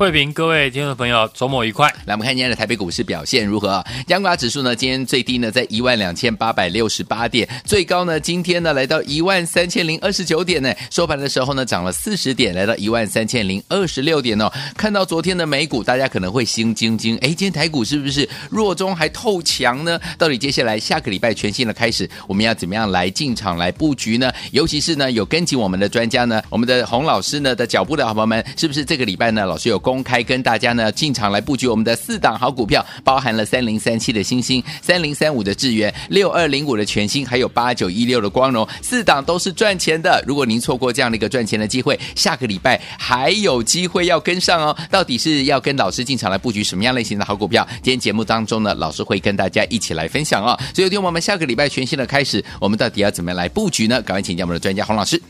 慧平，各位听众朋友，周末愉快。来，我们看今天的台北股市表现如何？加权指数呢，今天最低呢在一万两千八百六十八点，最高呢今天呢来到一万三千零二十九点呢。收盘的时候呢涨了四十点，来到一万三千零二十六点哦。看到昨天的美股，大家可能会心惊惊，哎，今天台股是不是弱中还透强呢？到底接下来下个礼拜全新的开始，我们要怎么样来进场来布局呢？尤其是呢有跟紧我们的专家呢，我们的洪老师呢的脚步的好朋友们，是不是这个礼拜呢老师有公开跟大家呢进场来布局我们的四档好股票，包含了三零三七的星星、三零三五的智源、六二零五的全新，还有八九一六的光荣，四档都是赚钱的。如果您错过这样的一个赚钱的机会，下个礼拜还有机会要跟上哦。到底是要跟老师进场来布局什么样类型的好股票？今天节目当中呢，老师会跟大家一起来分享哦。所以，听我们下个礼拜全新的开始，我们到底要怎么样来布局呢？赶快请教我们的专家洪老师。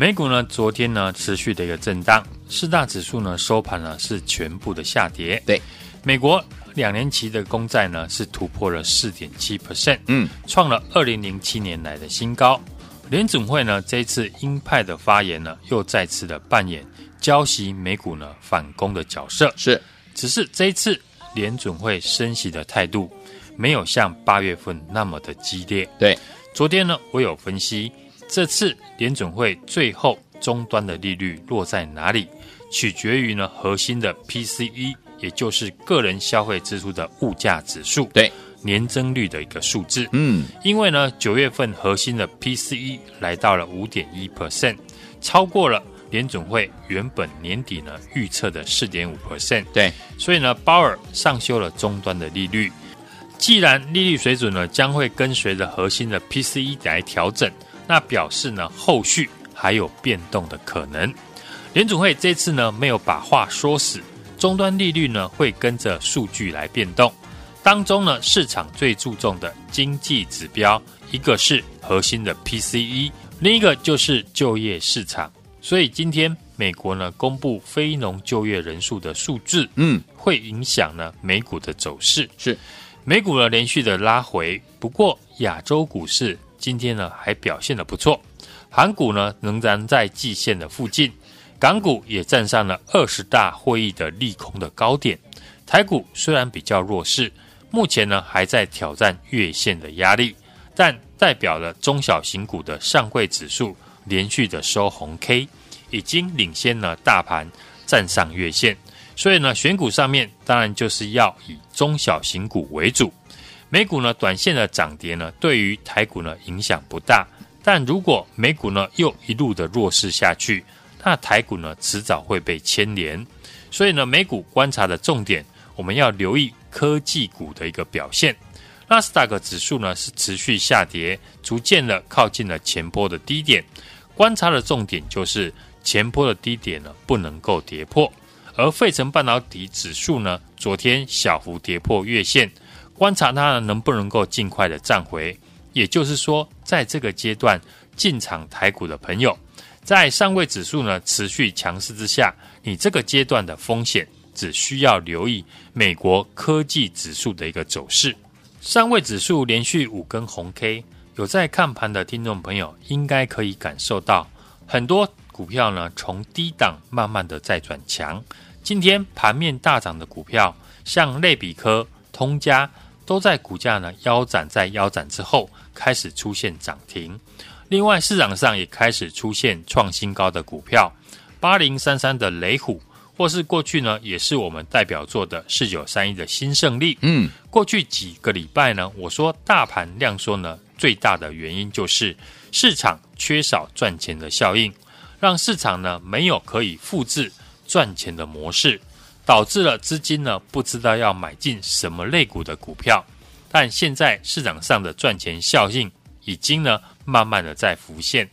美股呢，昨天呢持续的一个震荡，四大指数呢收盘呢是全部的下跌。对，美国两年期的公债呢是突破了四点七 percent，嗯，创了二零零七年来的新高。联准会呢这一次鹰派的发言呢，又再次的扮演交息美股呢反攻的角色。是，只是这一次联准会升息的态度没有像八月份那么的激烈。对，昨天呢我有分析。这次联准会最后终端的利率落在哪里，取决于呢核心的 PCE，也就是个人消费支出的物价指数，对年增率的一个数字。嗯，因为呢九月份核心的 PCE 来到了五点一 percent，超过了联准会原本年底呢预测的四点五 percent。对，所以呢鲍尔上修了终端的利率。既然利率水准呢将会跟随着核心的 PCE 来调整。那表示呢，后续还有变动的可能。联准会这次呢，没有把话说死，终端利率呢会跟着数据来变动。当中呢，市场最注重的经济指标，一个是核心的 PCE，另一个就是就业市场。所以今天美国呢公布非农就业人数的数字，嗯，会影响呢美股的走势。是美股呢连续的拉回，不过亚洲股市。今天呢还表现得不错，韩股呢仍然在季线的附近，港股也站上了二十大会议的利空的高点。台股虽然比较弱势，目前呢还在挑战月线的压力，但代表了中小型股的上柜指数连续的收红 K，已经领先了大盘站上月线。所以呢选股上面当然就是要以中小型股为主。美股呢，短线的涨跌呢，对于台股呢影响不大。但如果美股呢又一路的弱势下去，那台股呢迟早会被牵连。所以呢，美股观察的重点，我们要留意科技股的一个表现。纳斯达克指数呢是持续下跌，逐渐的靠近了前波的低点。观察的重点就是前波的低点呢不能够跌破。而费城半导体指数呢，昨天小幅跌破月线。观察它能不能够尽快的站回，也就是说，在这个阶段进场台股的朋友，在上位指数呢持续强势之下，你这个阶段的风险只需要留意美国科技指数的一个走势。上位指数连续五根红 K，有在看盘的听众朋友应该可以感受到，很多股票呢从低档慢慢的在转强。今天盘面大涨的股票，像类比科、通家。都在股价呢腰斩在腰斩之后开始出现涨停，另外市场上也开始出现创新高的股票，八零三三的雷虎，或是过去呢也是我们代表作的四九三一的新胜利。嗯，过去几个礼拜呢，我说大盘量缩呢最大的原因就是市场缺少赚钱的效应，让市场呢没有可以复制赚钱的模式。导致了资金呢不知道要买进什么类股的股票，但现在市场上的赚钱效应已经呢慢慢的在浮现。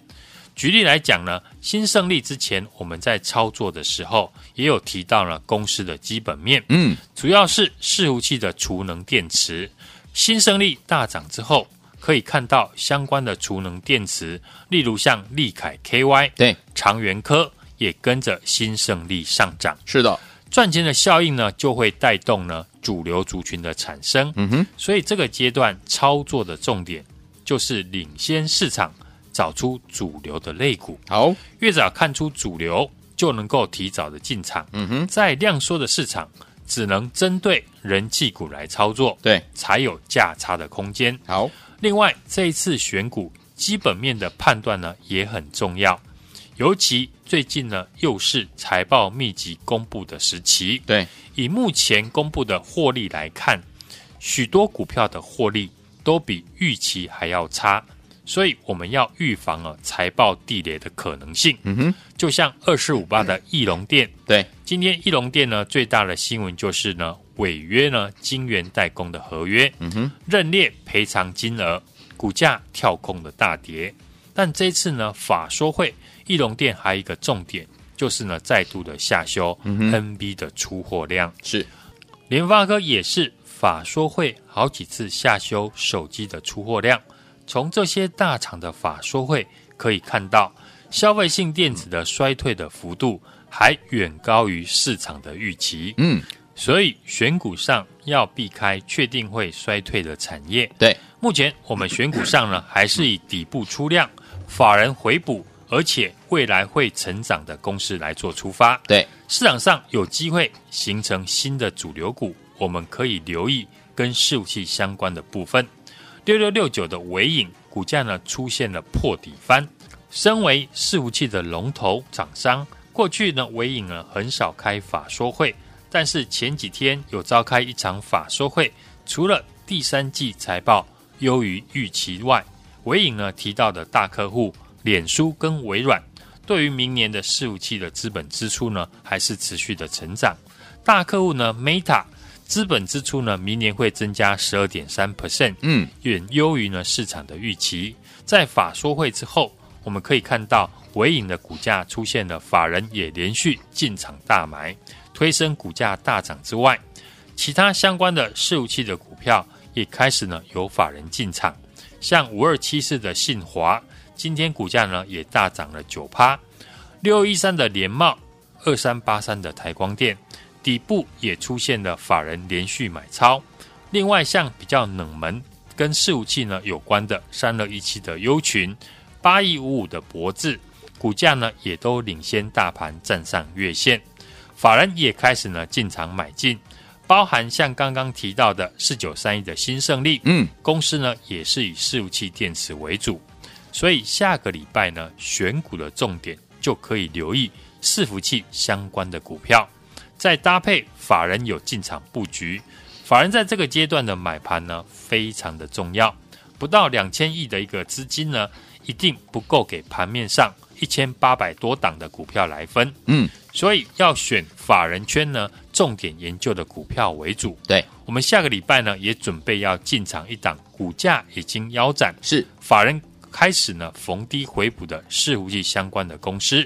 举例来讲呢，新胜利之前我们在操作的时候也有提到了公司的基本面，嗯，主要是伺服器的储能电池。新胜利大涨之后，可以看到相关的储能电池，例如像利凯 KY，对，长源科也跟着新胜利上涨。是的，赚钱的效应呢，就会带动呢主流族群的产生。嗯哼，所以这个阶段操作的重点就是领先市场。找出主流的类股，好，越早看出主流，就能够提早的进场。嗯哼，在量缩的市场，只能针对人气股来操作，对，才有价差的空间。好，另外这一次选股基本面的判断呢也很重要，尤其最近呢又是财报密集公布的时期，对，以目前公布的获利来看，许多股票的获利都比预期还要差。所以我们要预防了财报地雷的可能性。嗯哼，就像二四五八的义隆电，对，今天翼龙店呢最大的新闻就是呢违约呢金元代工的合约，嗯哼，认列赔偿金额，股价跳空的大跌。但这次呢法说会，义隆电还有一个重点就是呢再度的下修 NB 的出货量。是，联发科也是法说会好几次下修手机的出货量。从这些大厂的法说会可以看到，消费性电子的衰退的幅度还远高于市场的预期。嗯，所以选股上要避开确定会衰退的产业。对，目前我们选股上呢，还是以底部出量、法人回补，而且未来会成长的公司来做出发。对，市场上有机会形成新的主流股，我们可以留意跟伺服器相关的部分。六六六九的尾影股价呢出现了破底翻，身为伺服器的龙头厂商，过去呢尾影呢很少开法说会，但是前几天有召开一场法说会，除了第三季财报优于预期外，尾影呢提到的大客户脸书跟微软，对于明年的伺服器的资本支出呢还是持续的成长，大客户呢 Meta。资本支出呢，明年会增加十二点三 percent，嗯，远优于呢市场的预期。在法说会之后，我们可以看到微影的股价出现了法人也连续进场大买，推升股价大涨之外，其他相关的伺服器的股票也开始呢有法人进场，像五二七四的信驊，今天股价呢也大涨了九趴，六一三的联茂，二三八三的台光电。底部也出现了法人连续买超，另外像比较冷门跟伺服器呢有关的三二一七的优群，八一五五的博智，股价呢也都领先大盘站上月线，法人也开始呢进场买进，包含像刚刚提到的四九三一的新胜利，嗯，公司呢也是以伺服器电池为主，所以下个礼拜呢选股的重点就可以留意伺服器相关的股票。再搭配法人有进场布局，法人在这个阶段的买盘呢，非常的重要。不到两千亿的一个资金呢，一定不够给盘面上一千八百多档的股票来分。嗯，所以要选法人圈呢，重点研究的股票为主。对，我们下个礼拜呢，也准备要进场一档，股价已经腰斩，是法人开始呢逢低回补的伺服器相关的公司。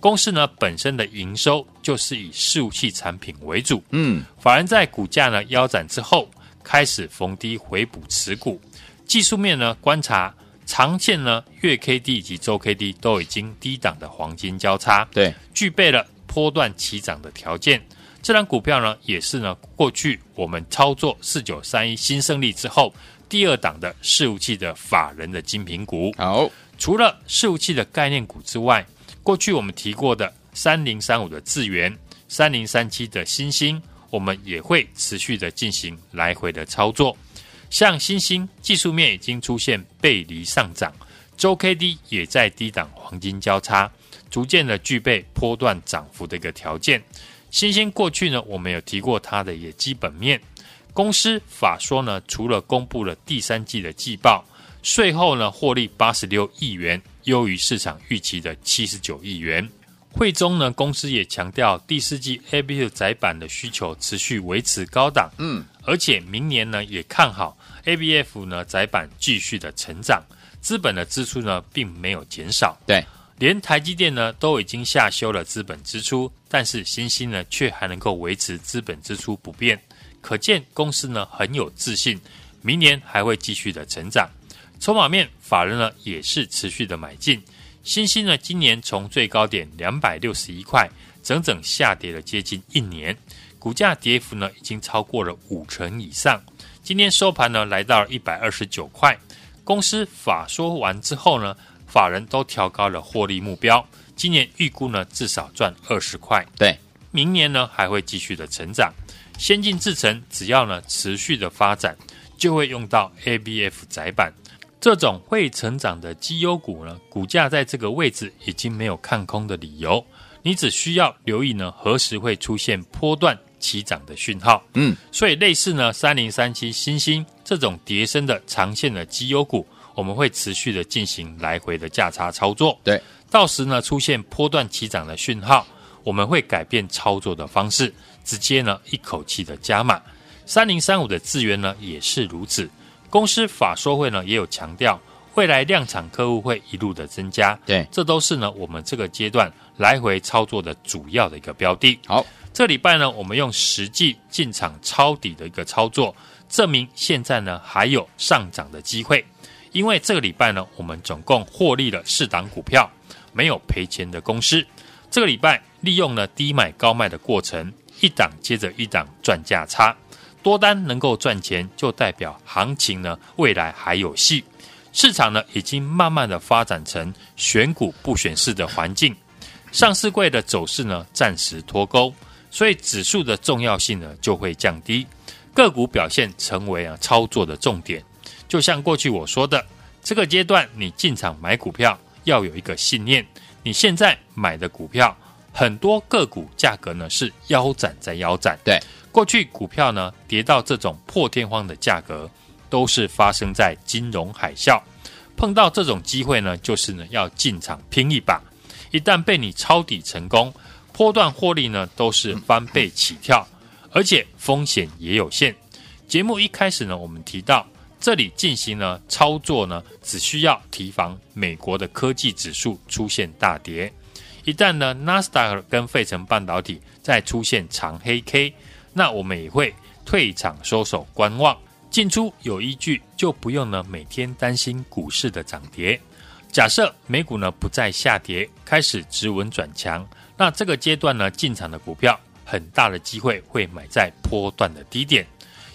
公司呢本身的营收就是以伺服器产品为主，嗯，法人在股价呢腰斩之后，开始逢低回补持股。技术面呢观察，长线呢月 K D 以及周 K D 都已经低档的黄金交叉，对，具备了波段起涨的条件。这张股票呢也是呢过去我们操作四九三一新胜利之后第二档的伺服器的法人的精品股。好，除了伺服器的概念股之外。过去我们提过的三零三五的智源，三零三七的新星，我们也会持续的进行来回的操作。像新星技术面已经出现背离上涨，周 K D 也在低档黄金交叉，逐渐的具备波段涨幅的一个条件。新星过去呢，我们有提过它的也基本面，公司法说呢，除了公布了第三季的季报，税后呢获利八十六亿元。优于市场预期的七十九亿元。会中呢，公司也强调第四季 ABF 载板的需求持续维持高档，嗯，而且明年呢也看好 ABF 呢窄板继续的成长。资本的支出呢并没有减少。对，连台积电呢都已经下修了资本支出，但是新兴呢却还能够维持资本支出不变，可见公司呢很有自信，明年还会继续的成长。筹码面，法人呢也是持续的买进。新兴呢今年从最高点两百六十一块，整整下跌了接近一年，股价跌幅呢已经超过了五成以上。今天收盘呢来到了一百二十九块。公司法说完之后呢，法人都调高了获利目标，今年预估呢至少赚二十块。对，明年呢还会继续的成长。先进制程只要呢持续的发展，就会用到 ABF 载板。这种会成长的绩优股呢，股价在这个位置已经没有看空的理由。你只需要留意呢，何时会出现波段起涨的讯号。嗯，所以类似呢，三零三七星星这种叠升的长线的绩优股，我们会持续的进行来回的价差操作。对，到时呢出现波段起涨的讯号，我们会改变操作的方式，直接呢一口气的加码。三零三五的资源呢也是如此。公司法说会呢也有强调，未来量产客户会一路的增加，对，这都是呢我们这个阶段来回操作的主要的一个标的。好，这礼拜呢我们用实际进场抄底的一个操作，证明现在呢还有上涨的机会。因为这个礼拜呢我们总共获利了四档股票，没有赔钱的公司。这个礼拜利用了低买高卖的过程，一档接着一档赚价差。多单能够赚钱，就代表行情呢未来还有戏。市场呢已经慢慢的发展成选股不选市的环境，上市柜的走势呢暂时脱钩，所以指数的重要性呢就会降低，个股表现成为啊操作的重点。就像过去我说的，这个阶段你进场买股票要有一个信念，你现在买的股票很多个股价格呢是腰斩在腰斩，对。过去股票呢跌到这种破天荒的价格，都是发生在金融海啸。碰到这种机会呢，就是呢要进场拼一把。一旦被你抄底成功，波段获利呢都是翻倍起跳，而且风险也有限。节目一开始呢，我们提到这里进行呢操作呢，只需要提防美国的科技指数出现大跌。一旦呢纳斯达克跟费城半导体再出现长黑 K。那我们也会退场收手观望，进出有依据，就不用呢每天担心股市的涨跌。假设美股呢不再下跌，开始止稳转强，那这个阶段呢进场的股票，很大的机会会买在波段的低点。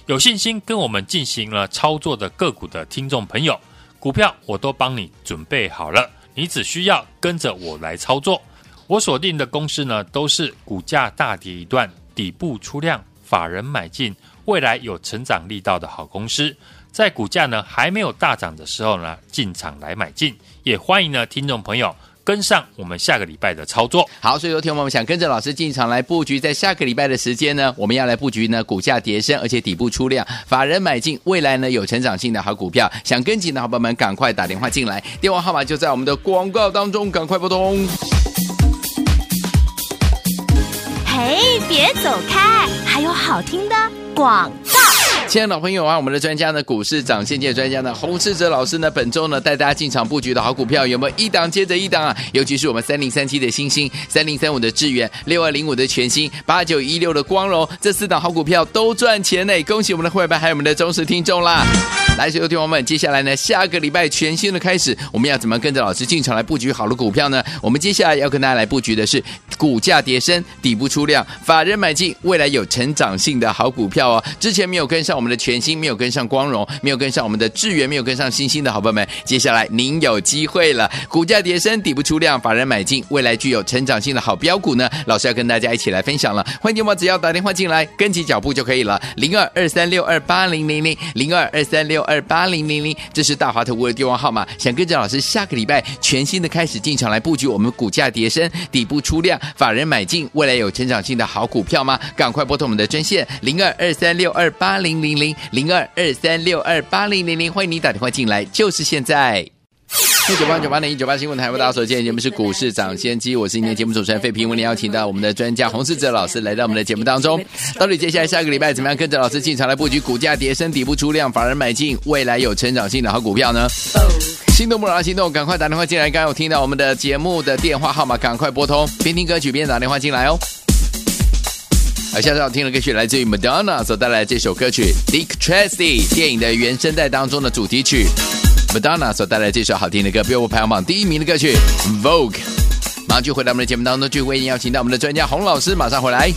有信心跟我们进行了操作的个股的听众朋友，股票我都帮你准备好了，你只需要跟着我来操作。我锁定的公司呢，都是股价大跌一段，底部出量。法人买进未来有成长力道的好公司，在股价呢还没有大涨的时候呢，进场来买进，也欢迎呢听众朋友跟上我们下个礼拜的操作。好，所以有听我们想跟着老师进场来布局，在下个礼拜的时间呢，我们要来布局呢股价跌升而且底部出量，法人买进未来呢有成长性的好股票，想跟紧的好朋友们赶快打电话进来，电话号码就在我们的广告当中，赶快拨通。哎，别走开，还有好听的广告。亲爱的老朋友啊，我们的专家呢，股市涨先机专家呢，洪世哲老师呢，本周呢带大家进场布局的好股票有没有一档接着一档啊？尤其是我们三零三七的星星，三零三五的智原，六二零五的全新，八九一六的光荣，这四档好股票都赚钱呢！恭喜我们的会员，还有我们的忠实听众啦！来，所有听众们，接下来呢，下个礼拜全新的开始，我们要怎么跟着老师进场来布局好的股票呢？我们接下来要跟大家来布局的是股价跌升，底部出量，法人买进，未来有成长性的好股票哦。之前没有跟上。我们的全新没有跟上光荣，没有跟上我们的智源，没有跟上新兴的好朋友们，接下来您有机会了。股价跌升，底部出量，法人买进，未来具有成长性的好标股呢。老师要跟大家一起来分享了。欢迎你们，只要打电话进来，跟紧脚步就可以了。零二二三六二八零零零，零二二三六二八零零零，这是大华投顾的电话号码。想跟着老师下个礼拜全新的开始进场来布局我们股价跌升，底部出量，法人买进，未来有成长性的好股票吗？赶快拨通我们的专线零二二三六二八零零零零二二三六二八零零零，欢迎你打电话进来，就是现在。一九八九八零一九八新闻台，为大家所见的节目是股市涨先机，我是今天节目主持人费平，为您邀请到我们的专家洪世哲老师来到我们的节目当中。到底接下来下个礼拜怎么样跟着老师进场来布局股价跌升底部出量，反而买进未来有成长性的好股票呢？心动不如行动，赶快打电话进来！刚刚有听到我们的节目的电话号码，赶快拨通，边听歌曲边打电话进来哦。而下次要听的歌曲来自于 Madonna 所带来的这首歌曲《Dick Tracy》电影的原声带当中的主题曲。Madonna 所带来这首好听的歌不用我排行榜第一名的歌曲《Vogue》。马上就回到我们的节目当中，就为您邀请到我们的专家洪老师，马上回来。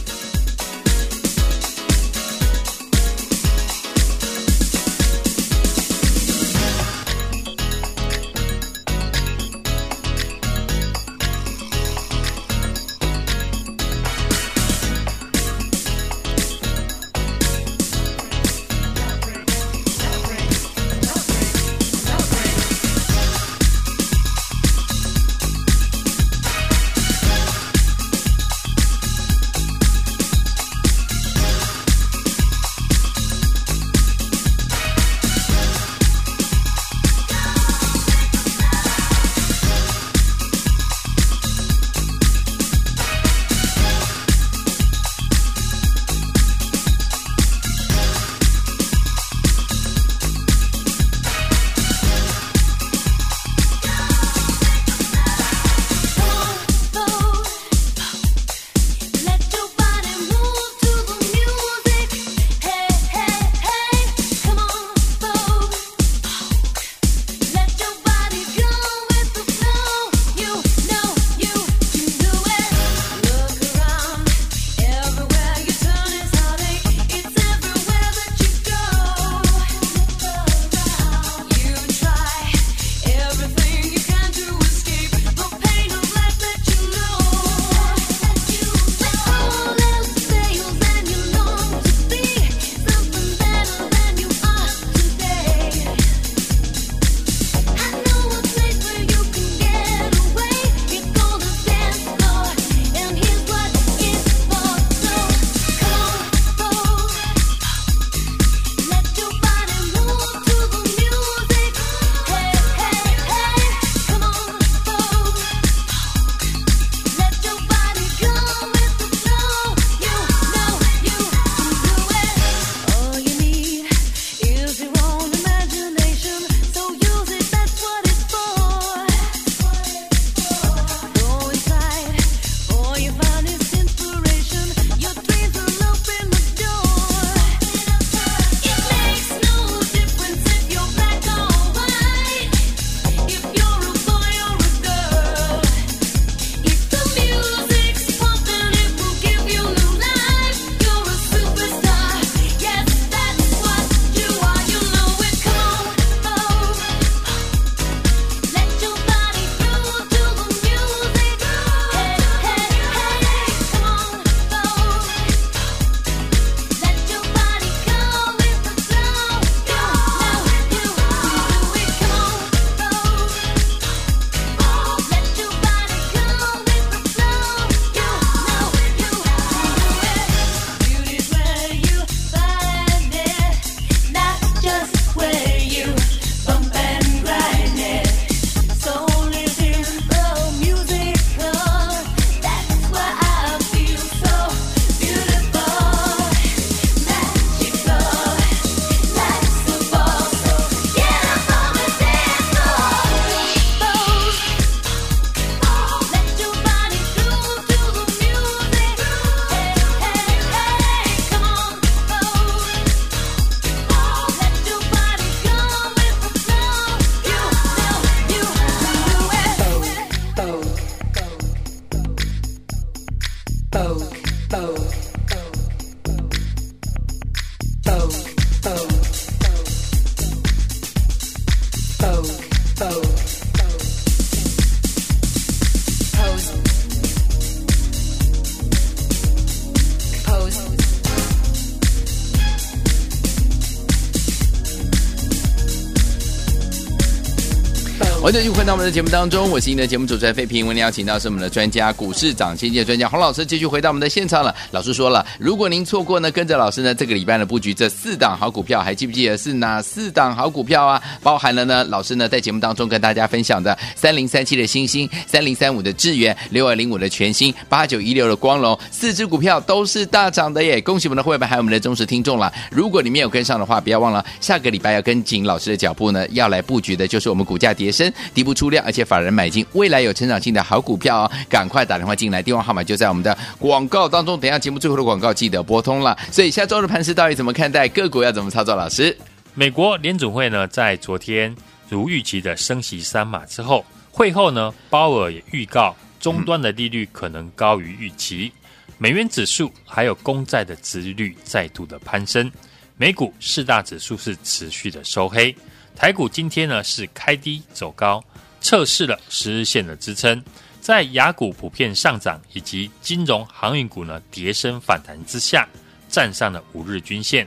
欢迎继续回到我们的节目当中，我是您的节目主持人费平。为您邀请到是我们的专家，股市涨先机专家洪老师，继续回到我们的现场了。老师说了，如果您错过呢，跟着老师呢，这个礼拜的布局这四档好股票，还记不记得是哪四档好股票啊？包含了呢，老师呢在节目当中跟大家分享的三零三七的欣兴、三零三五的智原、六二零五的全新、八九一六的光荣，四只股票都是大涨的耶！恭喜我们的会员还有我们的忠实听众了。如果你没有跟上的话，不要忘了下个礼拜要跟紧老师的脚步呢，要来布局的就是我们股价跌升。底部出量，而且法人买进，未来有成长性的好股票哦，赶快打电话进来，电话号码就在我们的广告当中。等下节目最后的广告记得拨通了。所以下周的盘势到底怎么看待？个股要怎么操作？老师，美国联准会呢，在昨天如预期的升息三码之后，会后呢，鲍尔也预告终端的利率可能高于预期，美元指数还有公债的殖利率再度的攀升，美股四大指数是持续的收黑。台股今天呢是开低走高，测试了十日线的支撑，在雅股普遍上涨以及金融航运股呢跌升反弹之下，站上了五日均线，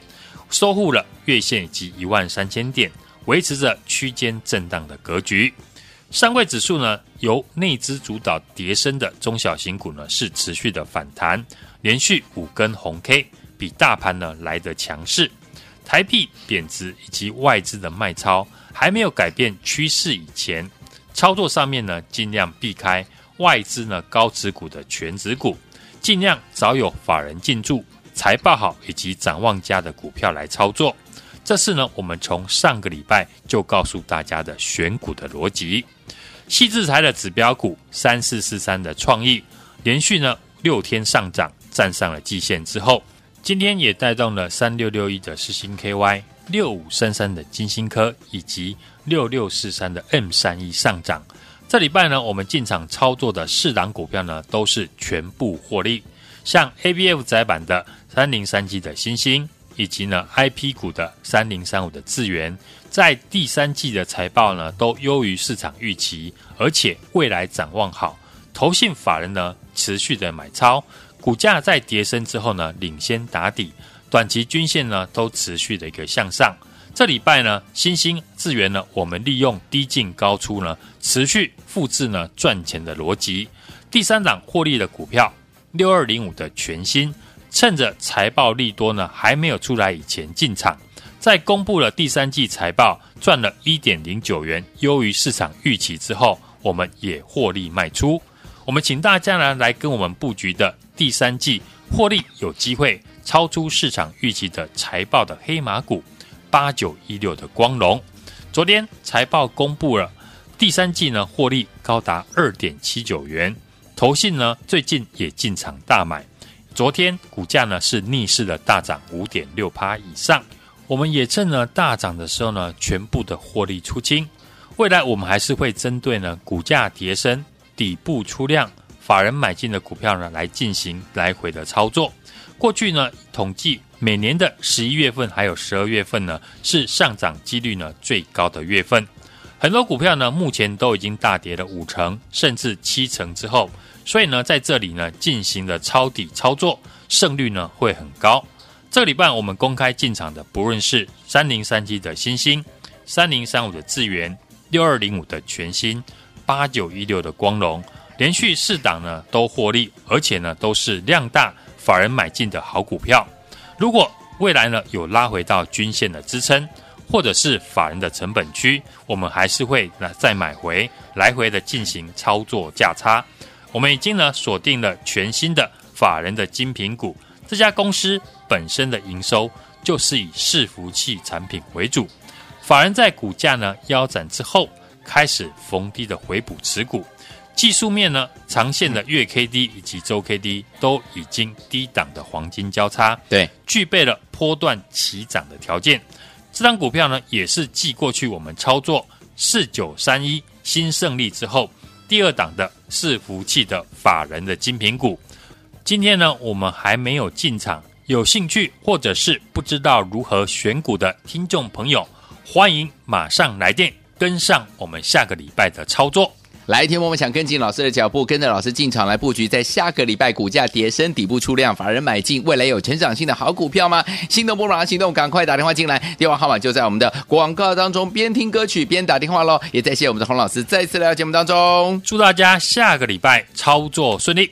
收复了月线以及一万三千点，维持着区间震荡的格局。上柜指数呢由内资主导跌升的中小型股呢是持续的反弹，连续五根红 K，比大盘呢来得强势。台币贬值以及外资的卖超还没有改变趋势以前，操作上面呢，尽量避开外资呢高持股的全值股，尽量找有法人进驻、财报好以及展望佳的股票来操作。这是呢，我们从上个礼拜就告诉大家的选股的逻辑。矽智财的指标股三四四三的创意，连续呢六天上涨，站上了季线之后。今天也带动了三六六一的世星 KY、六五三三的金星科以及六六四三的 M 三一上涨。这礼拜呢，我们进场操作的四档股票呢，都是全部获利。像 ABF 窄板的三零三七的新兴，以及呢 IP 股的三零三五的智源，在第三季的财报呢，都优于市场预期，而且未来展望好。投信法人呢，持续的买超。股价在跌升之后呢，领先打底，短期均线呢都持续的一个向上。这礼拜呢，新兴、资源呢，我们利用低进高出呢，持续复制呢赚钱的逻辑。第三档获利的股票六二零五的全新，趁着财报利多呢还没有出来以前进场，在公布了第三季财报赚了一点零九元，优于市场预期之后，我们也获利卖出。我们请大家呢来跟我们布局的第三季获利有机会超出市场预期的财报的黑马股八九一六的光隆，昨天财报公布了，第三季呢获利高达二点七九元，投信呢最近也进场大买，昨天股价呢是逆势的大涨五点六趴以上，我们也趁呢大涨的时候呢全部的获利出清，未来我们还是会针对呢股价跌升。底部出量，法人买进的股票呢，来进行来回的操作。过去呢，统计每年的十一月份还有十二月份呢，是上涨几率呢最高的月份。很多股票呢，目前都已经大跌了五成甚至七成之后，所以呢，在这里呢进行了抄底操作，胜率呢会很高。这礼拜我们公开进场的，不论是三零三七的新兴、三零三五的智源、六二零五的全新。八九一六的光荣，连续四档呢都获利，而且呢都是量大法人买进的好股票。如果未来呢有拉回到均线的支撑，或者是法人的成本区，我们还是会来再买回，来回的进行操作价差。我们已经呢锁定了全新的法人的精品股，这家公司本身的营收就是以伺服器产品为主，法人在股价呢腰斩之后。开始逢低的回补持股，技术面呢，长线的月 K D 以及周 K D 都已经低档的黄金交叉，对，具备了波段起涨的条件。这张股票呢，也是继过去我们操作四九三一新胜利之后，第二档的伺服器的法人的精品股。今天呢，我们还没有进场，有兴趣或者是不知道如何选股的听众朋友，欢迎马上来电。跟上我们下个礼拜的操作。来，天我们想跟进老师的脚步，跟着老师进场来布局，在下个礼拜股价跌升、底部出量、法人买进，未来有成长性的好股票吗？心动不马上行动，赶快打电话进来，电话号码就在我们的广告当中，边听歌曲边打电话喽。也再谢谢我们的洪老师再次来到节目当中，祝大家下个礼拜操作顺利。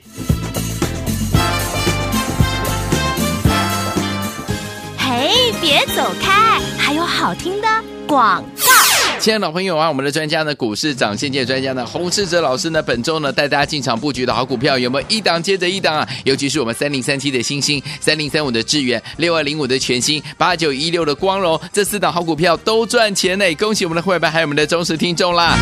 嘿，别走开，还有好听的广告。亲爱的老朋友啊，我们的专家呢，股市涨先机专家呢，洪世哲老师呢，本周呢带大家进场布局的好股票有没有一档接着一档啊？尤其是我们三零三七的星星、三零三五的致远、六二零五的全新、八九一六的光荣，这四档好股票都赚钱呢！恭喜我们的会员班还有我们的忠实听众啦！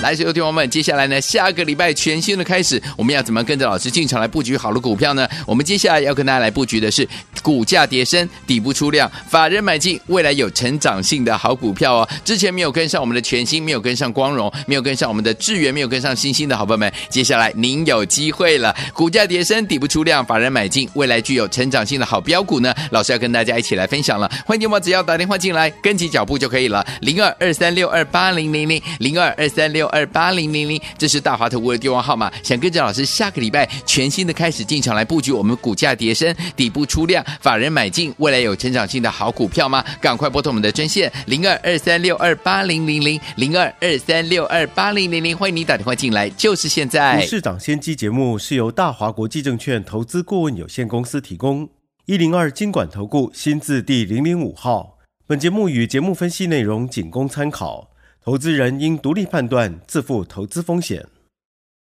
来，所有听众们，接下来呢，下个礼拜全新的开始，我们要怎么跟着老师进场来布局好的股票呢？我们接下来要跟大家来布局的是股价跌升、底部出量、法人买进、未来有成长性的好股票哦。之前没有跟上。我们的全新没有跟上光荣，没有跟上我们的智源，没有跟上新兴的好朋友们，接下来您有机会了。股价跌升，底部出量，法人买进，未来具有成长性的好标股呢。老师要跟大家一起来分享了。欢迎你们，只要打电话进来，跟紧脚步就可以了。零二二三六二八零零零，零二二三六二八零零零，这是大华投顾的电话号码。想跟着老师下个礼拜全新的开始进场来布局我们股价跌升，底部出量，法人买进，未来有成长性的好股票吗？赶快拨通我们的专线零二二三六二八零零。零零二二三六二八零零零，欢迎你打电话进来，就是现在。股市长先机节目是由大华国际证券投资顾问有限公司提供，一零二经管投顾新字第零零五号。本节目与节目分析内容仅供参考，投资人应独立判断，自负投资风险。